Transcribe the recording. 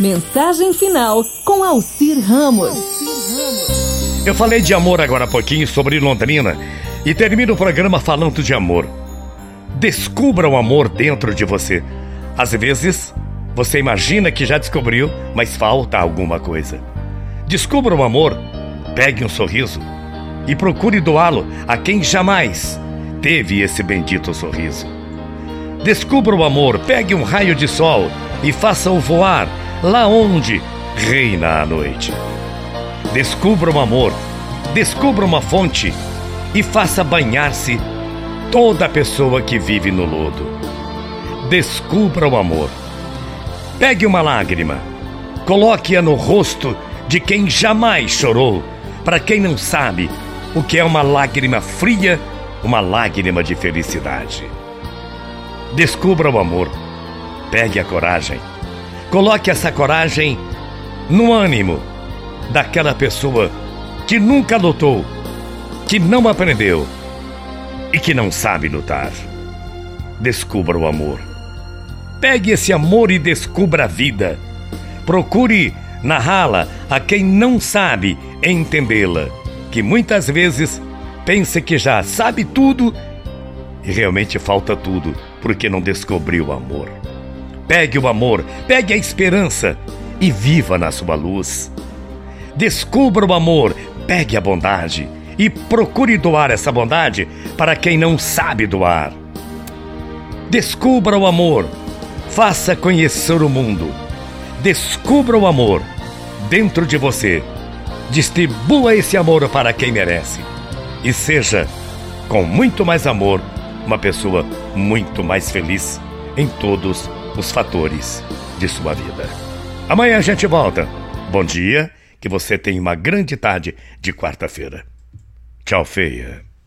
Mensagem final com Alcir Ramos. Eu falei de amor agora há pouquinho sobre Londrina e termino o programa falando de amor. Descubra o amor dentro de você. Às vezes, você imagina que já descobriu, mas falta alguma coisa. Descubra o amor, pegue um sorriso e procure doá-lo a quem jamais teve esse bendito sorriso. Descubra o amor, pegue um raio de sol e faça-o voar lá onde reina a noite. Descubra um amor, descubra uma fonte e faça banhar-se toda pessoa que vive no lodo. Descubra o amor. Pegue uma lágrima, coloque-a no rosto de quem jamais chorou, para quem não sabe o que é uma lágrima fria, uma lágrima de felicidade. Descubra o amor, pegue a coragem Coloque essa coragem no ânimo daquela pessoa que nunca lutou, que não aprendeu e que não sabe lutar. Descubra o amor. Pegue esse amor e descubra a vida. Procure narrá-la a quem não sabe entendê-la, que muitas vezes pensa que já sabe tudo e realmente falta tudo porque não descobriu o amor. Pegue o amor, pegue a esperança e viva na sua luz. Descubra o amor, pegue a bondade e procure doar essa bondade para quem não sabe doar. Descubra o amor, faça conhecer o mundo. Descubra o amor dentro de você. Distribua esse amor para quem merece. E seja, com muito mais amor, uma pessoa muito mais feliz em todos os os fatores de sua vida. Amanhã a gente volta. Bom dia, que você tenha uma grande tarde de quarta-feira. Tchau, feia.